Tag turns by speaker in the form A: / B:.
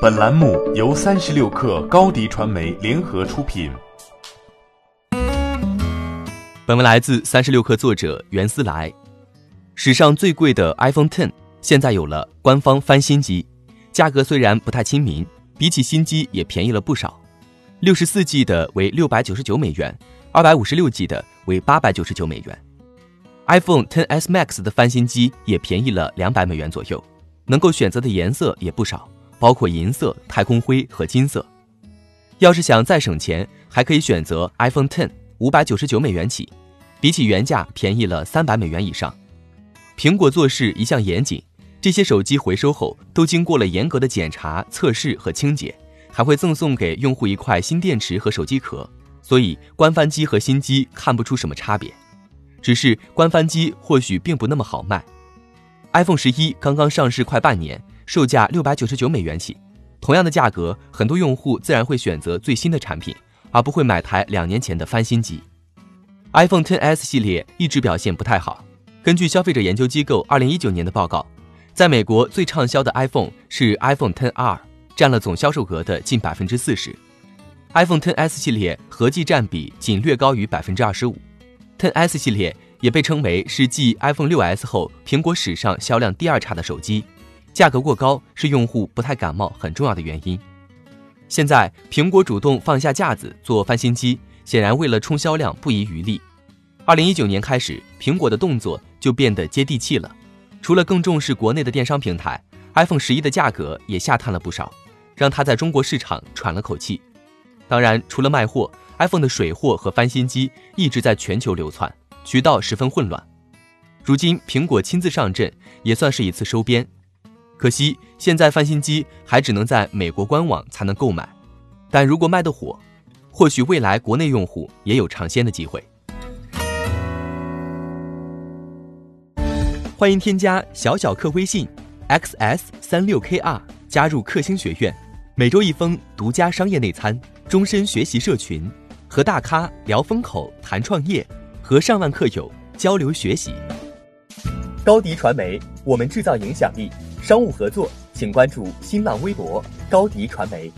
A: 本栏目由三十六氪高低传媒联合出品。
B: 本文来自三十六氪作者袁思来。史上最贵的 iPhone Ten 现在有了官方翻新机，价格虽然不太亲民，比起新机也便宜了不少。六十四 G 的为六百九十九美元，二百五十六 G 的为八百九十九美元。iPhone Ten S Max 的翻新机也便宜了两百美元左右。能够选择的颜色也不少，包括银色、太空灰和金色。要是想再省钱，还可以选择 iPhone Ten，五百九十九美元起，比起原价便宜了三百美元以上。苹果做事一向严谨，这些手机回收后都经过了严格的检查、测试和清洁，还会赠送给用户一块新电池和手机壳，所以官方机和新机看不出什么差别。只是官方机或许并不那么好卖。iPhone 十一刚刚上市快半年，售价六百九十九美元起。同样的价格，很多用户自然会选择最新的产品，而不会买台两年前的翻新机。iPhone XS 系列一直表现不太好。根据消费者研究机构二零一九年的报告，在美国最畅销的 iPhone 是 iPhone XR，占了总销售额的近百分之四十。iPhone XS 系列合计占比仅略高于百分之二十五。XS 系列。也被称为是继 iPhone 6s 后苹果史上销量第二差的手机，价格过高是用户不太感冒很重要的原因。现在苹果主动放下架子做翻新机，显然为了冲销量不遗余力。二零一九年开始，苹果的动作就变得接地气了。除了更重视国内的电商平台，iPhone 十一的价格也下探了不少，让它在中国市场喘了口气。当然，除了卖货，iPhone 的水货和翻新机一直在全球流窜。渠道十分混乱，如今苹果亲自上阵，也算是一次收编。可惜现在翻新机还只能在美国官网才能购买，但如果卖得火，或许未来国内用户也有尝鲜的机会。欢迎添加小小客微信 xs 三六 kr 加入克星学院，每周一封独家商业内参，终身学习社群，和大咖聊风口，谈创业。和上万客友交流学习。高迪传媒，我们制造影响力。商务合作，请关注新浪微博高迪传媒。